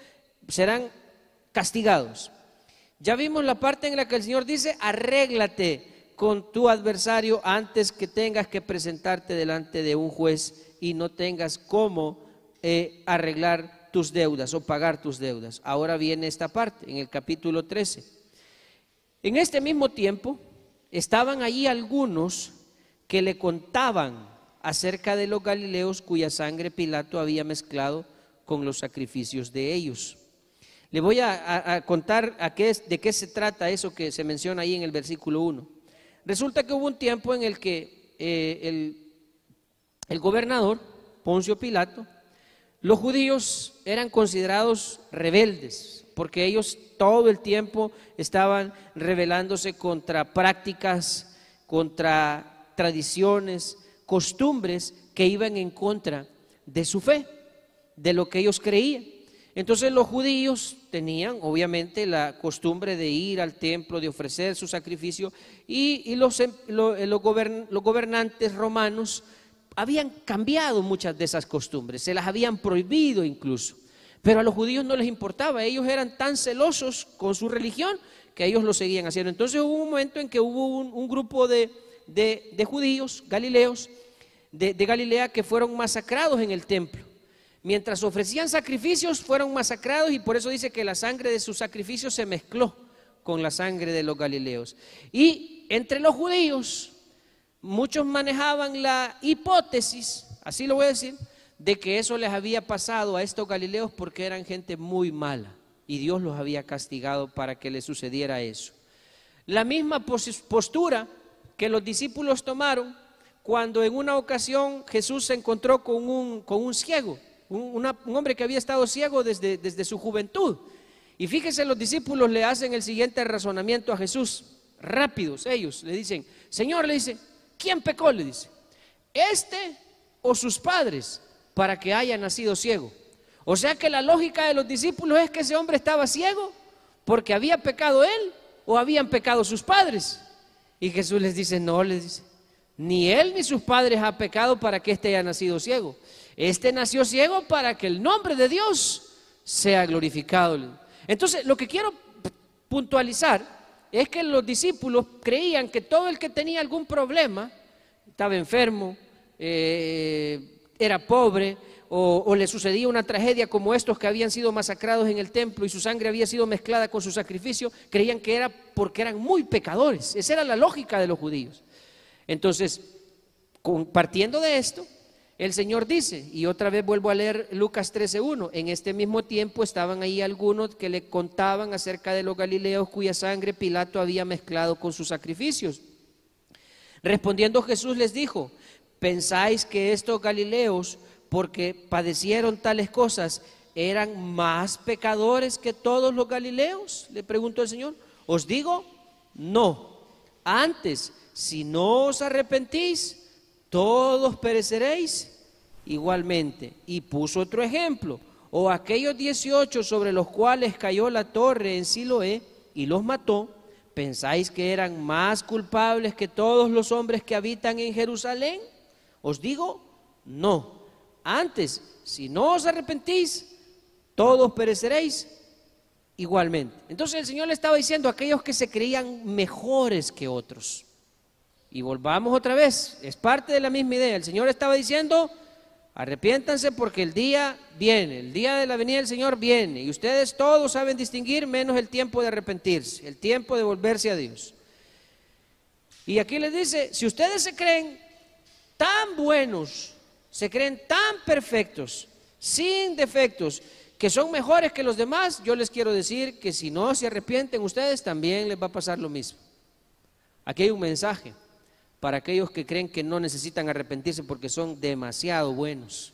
serán castigados. Ya vimos la parte en la que el Señor dice, arréglate con tu adversario antes que tengas que presentarte delante de un juez y no tengas cómo eh, arreglar tus deudas o pagar tus deudas. Ahora viene esta parte, en el capítulo 13. En este mismo tiempo estaban allí algunos que le contaban acerca de los galileos cuya sangre Pilato había mezclado con los sacrificios de ellos. Le voy a, contar a qué de qué se trata eso que se menciona ahí en el versículo 1. Resulta que hubo un tiempo en el que eh, el, el gobernador, Poncio Pilato, los judíos eran considerados rebeldes, porque ellos todo el tiempo estaban rebelándose contra prácticas, contra tradiciones, costumbres que iban en contra de su fe. de lo que ellos creían. Entonces los judíos tenían obviamente la costumbre de ir al templo, de ofrecer su sacrificio y, los, em, los gobernantes romanos habían cambiado muchas de esas costumbres, se las habían prohibido incluso. Pero a los judíos no les importaba, ellos eran tan celosos con su religión que ellos lo seguían haciendo. Entonces hubo un momento en que hubo un, grupo de, judíos, galileos, de Galilea, que fueron masacrados en el templo mientras ofrecían sacrificios, fueron masacrados y por eso dice que la sangre de sus sacrificios se mezcló con la sangre de los galileos. Y entre los judíos, muchos manejaban la hipótesis, así lo voy a decir, de que eso les había pasado a estos galileos porque eran gente muy mala y Dios los había castigado para que les sucediera eso. La misma postura que los discípulos tomaron cuando en una ocasión Jesús se encontró con un, con un ciego un, hombre que había estado ciego desde, desde su juventud. Y fíjense, los discípulos le hacen el siguiente razonamiento a Jesús, rápidos ellos, le dicen, Señor, le dice, ¿quién pecó? Le dice, ¿este o sus padres para que haya nacido ciego? O sea que la lógica de los discípulos es que ese hombre estaba ciego porque había pecado él o habían pecado sus padres. Y Jesús les dice, no, les dice, ni él ni sus padres ha pecado para que éste haya nacido ciego. Este nació ciego para que el nombre de Dios sea glorificado. Entonces, lo que quiero puntualizar es que los discípulos creían que todo el que tenía algún problema, estaba enfermo, eh, era pobre, o, le sucedía una tragedia como estos que habían sido masacrados en el templo y su sangre había sido mezclada con su sacrificio, creían que era porque eran muy pecadores. Esa era la lógica de los judíos. Entonces, partiendo de esto, el Señor dice, y otra vez vuelvo a leer Lucas 13.1, en este mismo tiempo estaban ahí algunos que le contaban acerca de los galileos cuya sangre Pilato había mezclado con sus sacrificios. Respondiendo Jesús les dijo, ¿pensáis que estos galileos, porque padecieron tales cosas, eran más pecadores que todos los galileos? Le preguntó el Señor. Os digo, no. Antes, si no os arrepentís, todos pereceréis igualmente. Y puso otro ejemplo, o aquellos 18 sobre los cuales cayó la torre en Siloé y los mató, ¿pensáis que eran más culpables que todos los hombres que habitan en Jerusalén? Os digo, no. Antes, si no os arrepentís, todos pereceréis igualmente. Entonces el Señor le estaba diciendo a aquellos que se creían mejores que otros. Y volvamos otra vez, es parte de la misma idea. El Señor estaba diciendo, arrepiéntanse porque el día viene, el día de la venida del Señor viene. Y ustedes todos saben distinguir menos el tiempo de arrepentirse, el tiempo de volverse a Dios. Y aquí les dice, si ustedes se creen tan buenos, se creen tan perfectos, sin defectos, que son mejores que los demás, yo les quiero decir que si no se arrepienten ustedes, también les va a pasar lo mismo. Aquí hay un mensaje para aquellos que creen que no necesitan arrepentirse porque son demasiado buenos.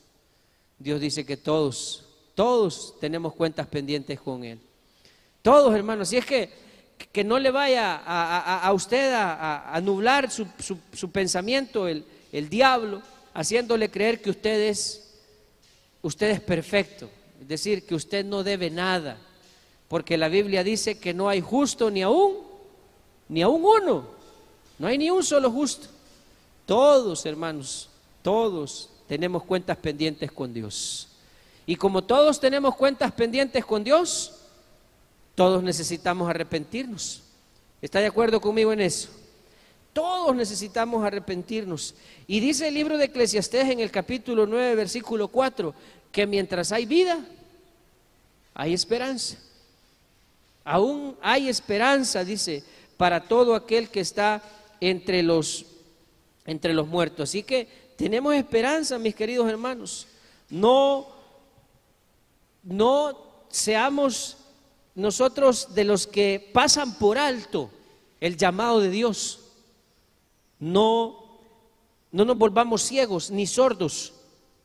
Dios dice que todos, todos tenemos cuentas pendientes con Él. Todos, hermanos. Si es que, que no le vaya a, usted a, nublar su, pensamiento el, el, diablo, haciéndole creer que usted es, usted es perfecto. Es decir, que usted no debe nada. Porque la Biblia dice que no hay justo ni aún, ni aún uno. No hay ni un solo justo. Todos, hermanos, todos tenemos cuentas pendientes con Dios. Y como todos tenemos cuentas pendientes con Dios, todos necesitamos arrepentirnos. ¿Está de acuerdo conmigo en eso? Todos necesitamos arrepentirnos. Y dice el libro de Eclesiastés en el capítulo 9, versículo 4, que mientras hay vida, hay esperanza. Aún hay esperanza, dice, para todo aquel que está entre los, entre los muertos. Así que tenemos esperanza, mis queridos hermanos. No, no seamos nosotros de los que pasan por alto el llamado de Dios. No, no nos volvamos ciegos ni sordos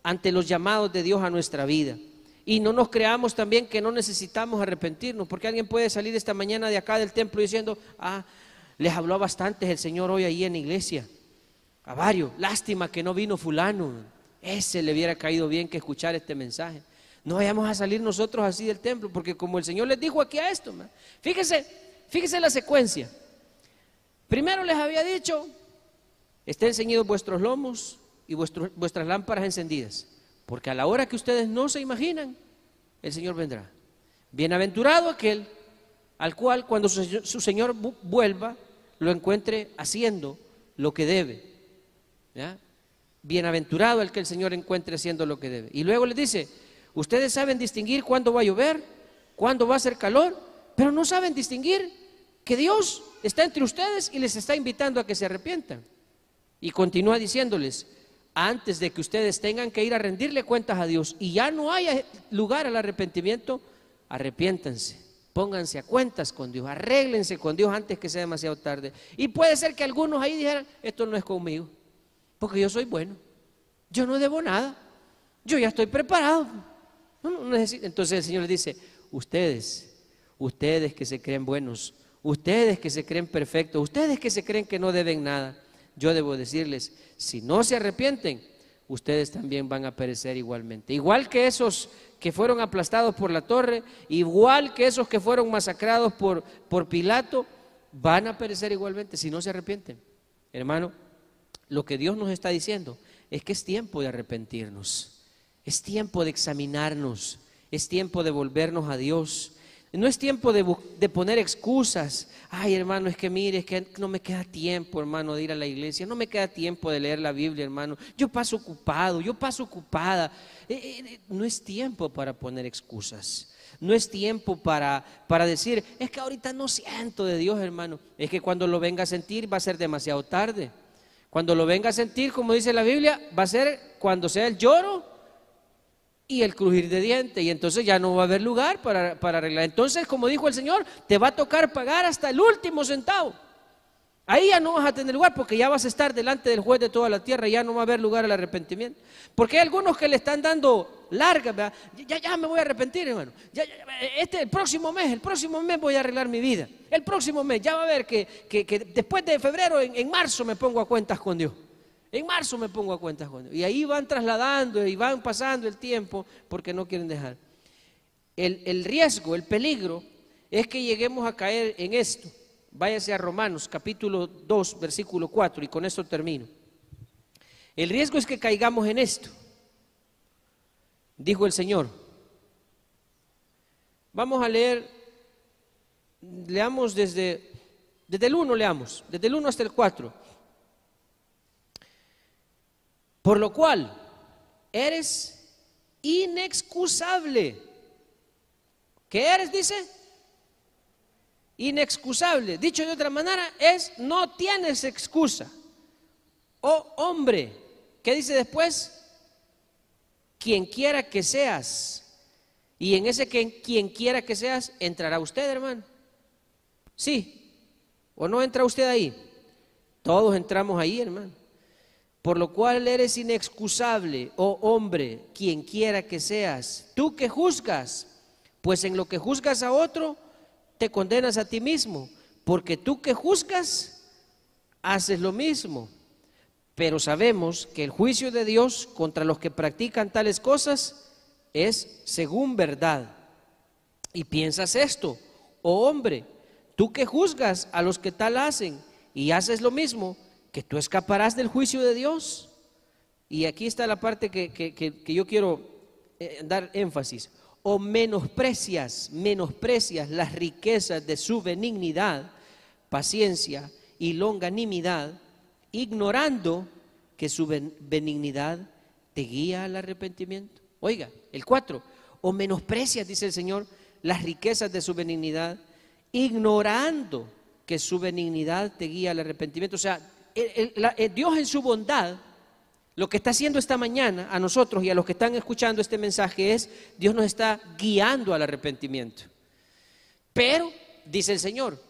ante los llamados de Dios a nuestra vida. Y no nos creamos también que no necesitamos arrepentirnos, porque alguien puede salir esta mañana de acá del templo diciendo, ah, les habló bastante el Señor hoy ahí en la iglesia. A varios. Lástima que no vino fulano. Ese le hubiera caído bien que escuchar este mensaje. No vayamos a salir nosotros así del templo, porque como el Señor les dijo aquí a esto, fíjese, fíjese la secuencia. Primero les había dicho, estén ceñidos vuestros lomos y vuestras lámparas encendidas, porque a la hora que ustedes no se imaginan, el Señor vendrá. Bienaventurado aquel al cual cuando su, Señor vuelva, lo encuentre haciendo lo que debe. Bienaventurado el que el Señor encuentre haciendo lo que debe. Y luego le dice, ustedes saben distinguir cuándo va a llover, cuándo va a hacer calor, pero no saben distinguir que Dios está entre ustedes y les está invitando a que se arrepientan. Y continúa diciéndoles, antes de que ustedes tengan que ir a rendirle cuentas a Dios y ya no haya lugar al arrepentimiento, arrepiéntanse, pónganse a cuentas con Dios, arréglense con Dios antes que sea demasiado tarde. Y puede ser que algunos ahí dijeran, esto no es conmigo, porque yo soy bueno, yo no debo nada, yo ya estoy preparado. Entonces el Señor les dice, ustedes, ustedes que se creen buenos, ustedes que se creen perfectos, ustedes que se creen que no deben nada, yo debo decirles, si no se arrepienten, ustedes también van a perecer igualmente. Igual que esos que fueron aplastados por la torre, igual que esos que fueron masacrados por, por Pilato, van a perecer igualmente si no se arrepienten. Hermano, lo que Dios nos está diciendo es que es tiempo de arrepentirnos, es tiempo de examinarnos, es tiempo de volvernos a Dios, no es tiempo de, poner excusas. Ay, hermano, es que mire, es que no me queda tiempo, hermano, de ir a la iglesia. No me queda tiempo de leer la Biblia, hermano. Yo paso ocupado, yo paso ocupada. Eh, eh, eh, no es tiempo para poner excusas. No es tiempo para, para decir, es que ahorita no siento de Dios, hermano. Es que cuando lo venga a sentir va a ser demasiado tarde. Cuando lo venga a sentir, como dice la Biblia, va a ser cuando sea el lloro y el crujir de dientes, y entonces ya no va a haber lugar para, arreglar. Entonces, como dijo el Señor, te va a tocar pagar hasta el último centavo. Ahí ya no vas a tener lugar porque ya vas a estar delante del juez de toda la tierra y ya no va a haber lugar al arrepentimiento. Porque hay algunos que le están dando larga, ya, ya, me voy a arrepentir, hermano. Ya, este el próximo mes, el próximo mes voy a arreglar mi vida. El próximo mes, ya va a ver que, después de febrero, en marzo me pongo a cuentas con Dios. En marzo me pongo a cuentas con Y ahí van trasladando y van pasando el tiempo porque no quieren dejar. El, riesgo, el peligro, es que lleguemos a caer en esto. Váyase a Romanos capítulo 2, versículo 4, y con esto termino. El riesgo es que caigamos en esto. Dijo el Señor. Vamos a leer, leamos desde, desde el 1, leamos, desde el 1 hasta el 4. Por lo cual, eres inexcusable. ¿Qué eres? Dice. Inexcusable. Dicho de otra manera, es no tienes excusa. Oh hombre, ¿qué dice después? Quien quiera que seas. Y en ese quien quiera que seas, entrará usted, hermano. Sí. ¿O no entra usted ahí? Todos entramos ahí, hermano por lo cual eres inexcusable, oh hombre, quien quiera que seas, tú que juzgas, pues en lo que juzgas a otro, te condenas a ti mismo, porque tú que juzgas, haces lo mismo. Pero sabemos que el juicio de Dios contra los que practican tales cosas es según verdad. Y piensas esto, oh hombre, tú que juzgas a los que tal hacen y haces lo mismo, que tú escaparás del juicio de Dios. Y aquí está la parte que, yo quiero eh, dar énfasis. O menosprecias, menosprecias las riquezas de su benignidad, paciencia y longanimidad, ignorando que su benignidad te guía al arrepentimiento. Oiga, el 4, o menosprecias, dice el Señor, las riquezas de su benignidad, ignorando que su benignidad te guía al arrepentimiento. O sea, Dios en su bondad, lo que está haciendo esta mañana a nosotros y a los que están escuchando este mensaje es, Dios nos está guiando al arrepentimiento. Pero, dice el Señor,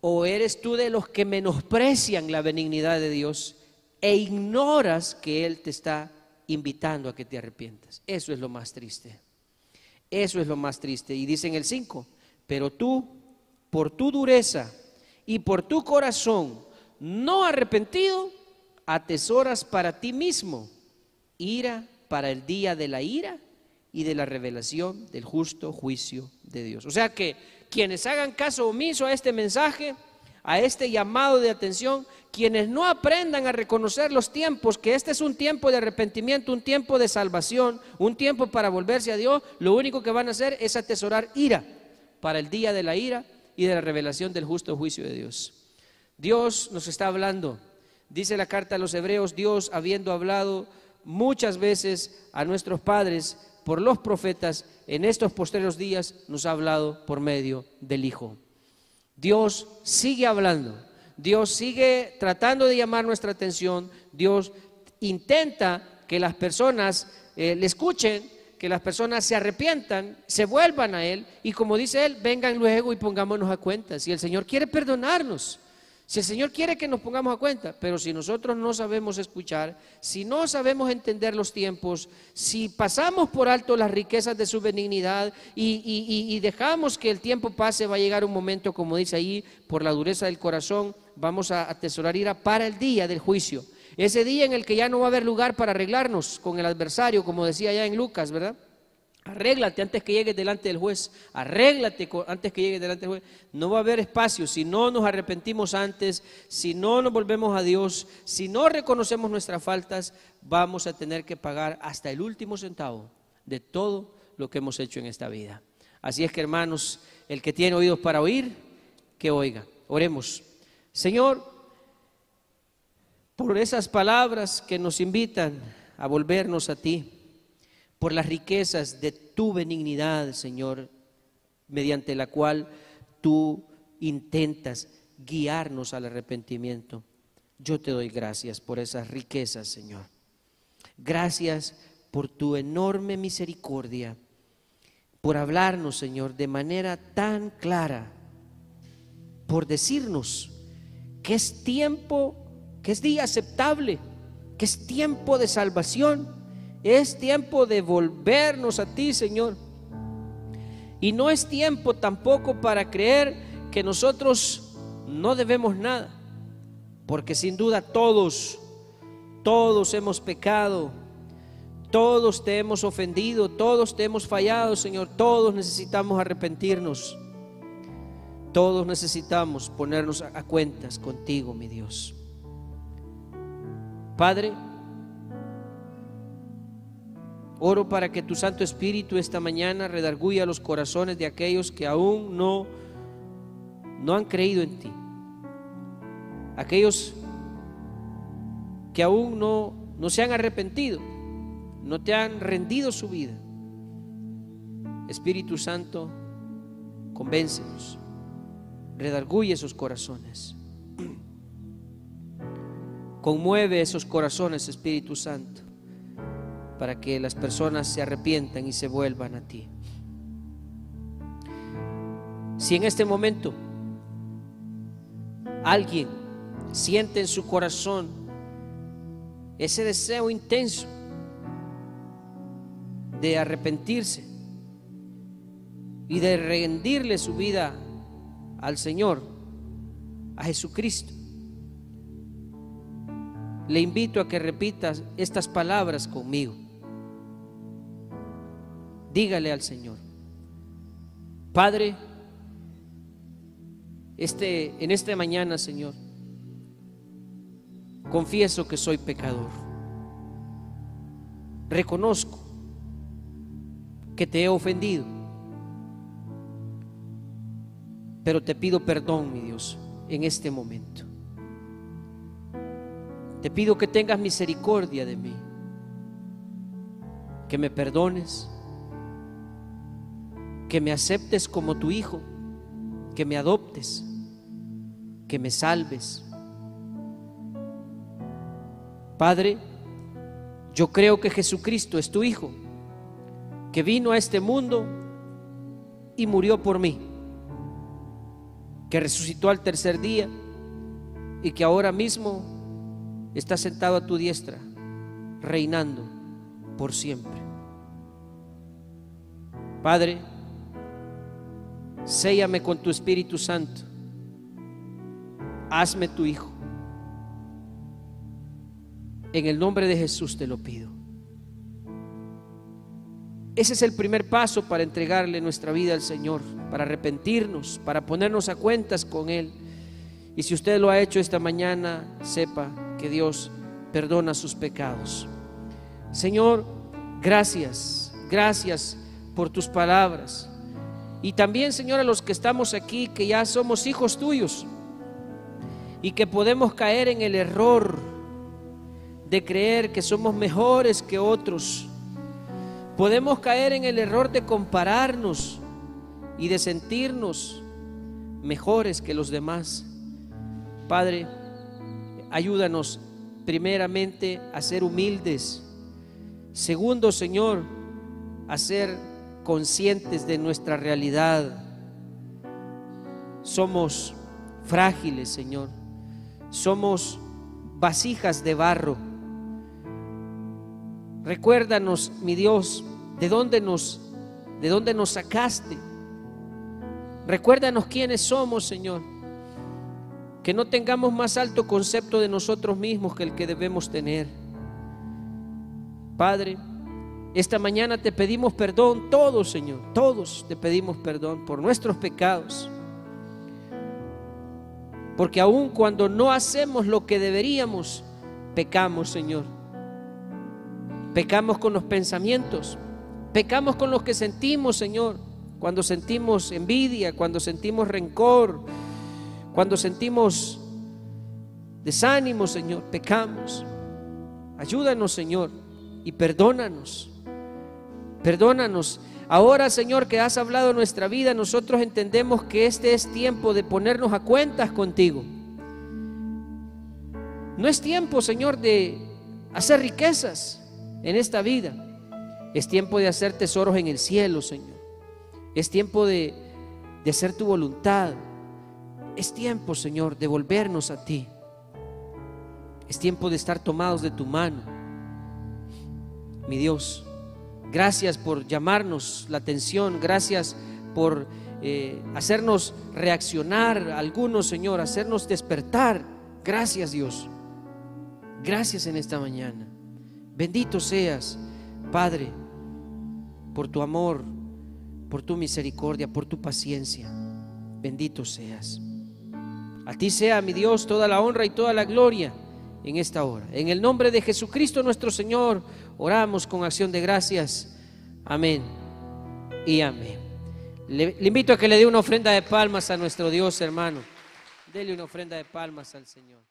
o eres tú de los que menosprecian la benignidad de Dios e ignoras que Él te está invitando a que te arrepientas. Eso es lo más triste. Eso es lo más triste. Y dice en el 5, pero tú, por tu dureza y por tu corazón, no arrepentido, atesoras para ti mismo ira para el día de la ira y de la revelación del justo juicio de Dios. O sea que quienes hagan caso omiso a este mensaje, a este llamado de atención, quienes no aprendan a reconocer los tiempos, que este es un tiempo de arrepentimiento, un tiempo de salvación, un tiempo para volverse a Dios, lo único que van a hacer es atesorar ira para el día de la ira y de la revelación del justo juicio de Dios. Dios nos está hablando, dice la carta a los hebreos, Dios habiendo hablado muchas veces a nuestros padres por los profetas, en estos posteriores días nos ha hablado por medio del Hijo. Dios sigue hablando, Dios sigue tratando de llamar nuestra atención, Dios intenta que las personas eh, le escuchen, que las personas se arrepientan, se vuelvan a Él y como dice Él, vengan luego y pongámonos a cuenta. Si el Señor quiere perdonarnos, si el Señor quiere que nos pongamos a cuenta, pero si nosotros no sabemos escuchar, si no sabemos entender los tiempos, si pasamos por alto las riquezas de su benignidad y, dejamos que el tiempo pase, va a llegar un momento, como dice ahí, por la dureza del corazón, vamos a atesorar ira para el día del juicio. Ese día en el que ya no va a haber lugar para arreglarnos con el adversario, como decía ya en Lucas, ¿verdad? Arréglate antes que llegues delante del juez. Arréglate antes que llegues delante del juez. No va a haber espacio si no nos arrepentimos antes, si no nos volvemos a Dios, si no reconocemos nuestras faltas, vamos a tener que pagar hasta el último centavo de todo lo que hemos hecho en esta vida. Así es que hermanos, el que tiene oídos para oír, que oiga. Oremos. Señor, por esas palabras que nos invitan a volvernos a ti por las riquezas de tu benignidad, Señor, mediante la cual tú intentas guiarnos al arrepentimiento. Yo te doy gracias por esas riquezas, Señor. Gracias por tu enorme misericordia, por hablarnos, Señor, de manera tan clara, por decirnos que es tiempo, que es día aceptable, que es tiempo de salvación es tiempo de volvernos a ti, Señor. Y no es tiempo tampoco para creer que nosotros no debemos nada, porque sin duda todos, todos hemos pecado, todos te hemos ofendido, todos te hemos fallado, Señor, todos necesitamos arrepentirnos, todos necesitamos ponernos a cuentas contigo, mi Dios. Padre, Oro para que tu Santo Espíritu esta mañana redarguya los corazones de aquellos que aún no, no han creído en ti. Aquellos que aún no, no se han arrepentido, no te han rendido su vida. Espíritu Santo, convéncenos, redarguye esos corazones. Conmueve esos corazones, Espíritu Santo para que las personas se arrepientan y se vuelvan a ti. Si en este momento alguien siente en su corazón ese deseo intenso de arrepentirse y de rendirle su vida al Señor, a Jesucristo, le invito a que repitas estas palabras conmigo dígale al Señor, Padre, este, en esta mañana, Señor, confieso que soy pecador. Reconozco que te he ofendido, pero te pido perdón, mi Dios, en este momento. Te pido que tengas misericordia de mí, que me perdones que me aceptes como tu hijo, que me adoptes, que me salves. Padre, yo creo que Jesucristo es tu Hijo, que vino a este mundo y murió por mí, que resucitó al tercer día y que ahora mismo está sentado a tu diestra, reinando por siempre. Padre, Séllame con tu Espíritu Santo. Hazme tu Hijo. En el nombre de Jesús te lo pido. Ese es el primer paso para entregarle nuestra vida al Señor, para arrepentirnos, para ponernos a cuentas con Él. Y si usted lo ha hecho esta mañana, sepa que Dios perdona sus pecados. Señor, gracias, gracias por tus palabras. Y también, Señor, a los que estamos aquí, que ya somos hijos tuyos y que podemos caer en el error de creer que somos mejores que otros. Podemos caer en el error de compararnos y de sentirnos mejores que los demás. Padre, ayúdanos primeramente a ser humildes. Segundo, Señor, a ser conscientes de nuestra realidad. Somos frágiles, Señor. Somos vasijas de barro. Recuérdanos, mi Dios, de dónde nos de dónde nos sacaste. Recuérdanos quiénes somos, Señor. Que no tengamos más alto concepto de nosotros mismos que el que debemos tener. Padre, esta mañana te pedimos perdón, todos, Señor, todos te pedimos perdón por nuestros pecados. Porque aun cuando no hacemos lo que deberíamos, pecamos, Señor. Pecamos con los pensamientos, pecamos con los que sentimos, Señor. Cuando sentimos envidia, cuando sentimos rencor, cuando sentimos desánimo, Señor, pecamos. Ayúdanos, Señor, y perdónanos. Perdónanos. Ahora, Señor, que has hablado nuestra vida, nosotros entendemos que este es tiempo de ponernos a cuentas contigo. No es tiempo, Señor, de hacer riquezas en esta vida. Es tiempo de hacer tesoros en el cielo, Señor. Es tiempo de, de hacer tu voluntad. Es tiempo, Señor, de volvernos a ti. Es tiempo de estar tomados de tu mano. Mi Dios. Gracias por llamarnos la atención, gracias por eh, hacernos reaccionar, algunos, Señor, hacernos despertar. Gracias, Dios. Gracias en esta mañana. Bendito seas, Padre, por tu amor, por tu misericordia, por tu paciencia. Bendito seas. A ti sea, mi Dios, toda la honra y toda la gloria en esta hora. En el nombre de Jesucristo nuestro Señor, oramos con acción de gracias. Amén y amén. Le, invito a que le dé una ofrenda de palmas a nuestro Dios, hermano. Dele una ofrenda de palmas al Señor.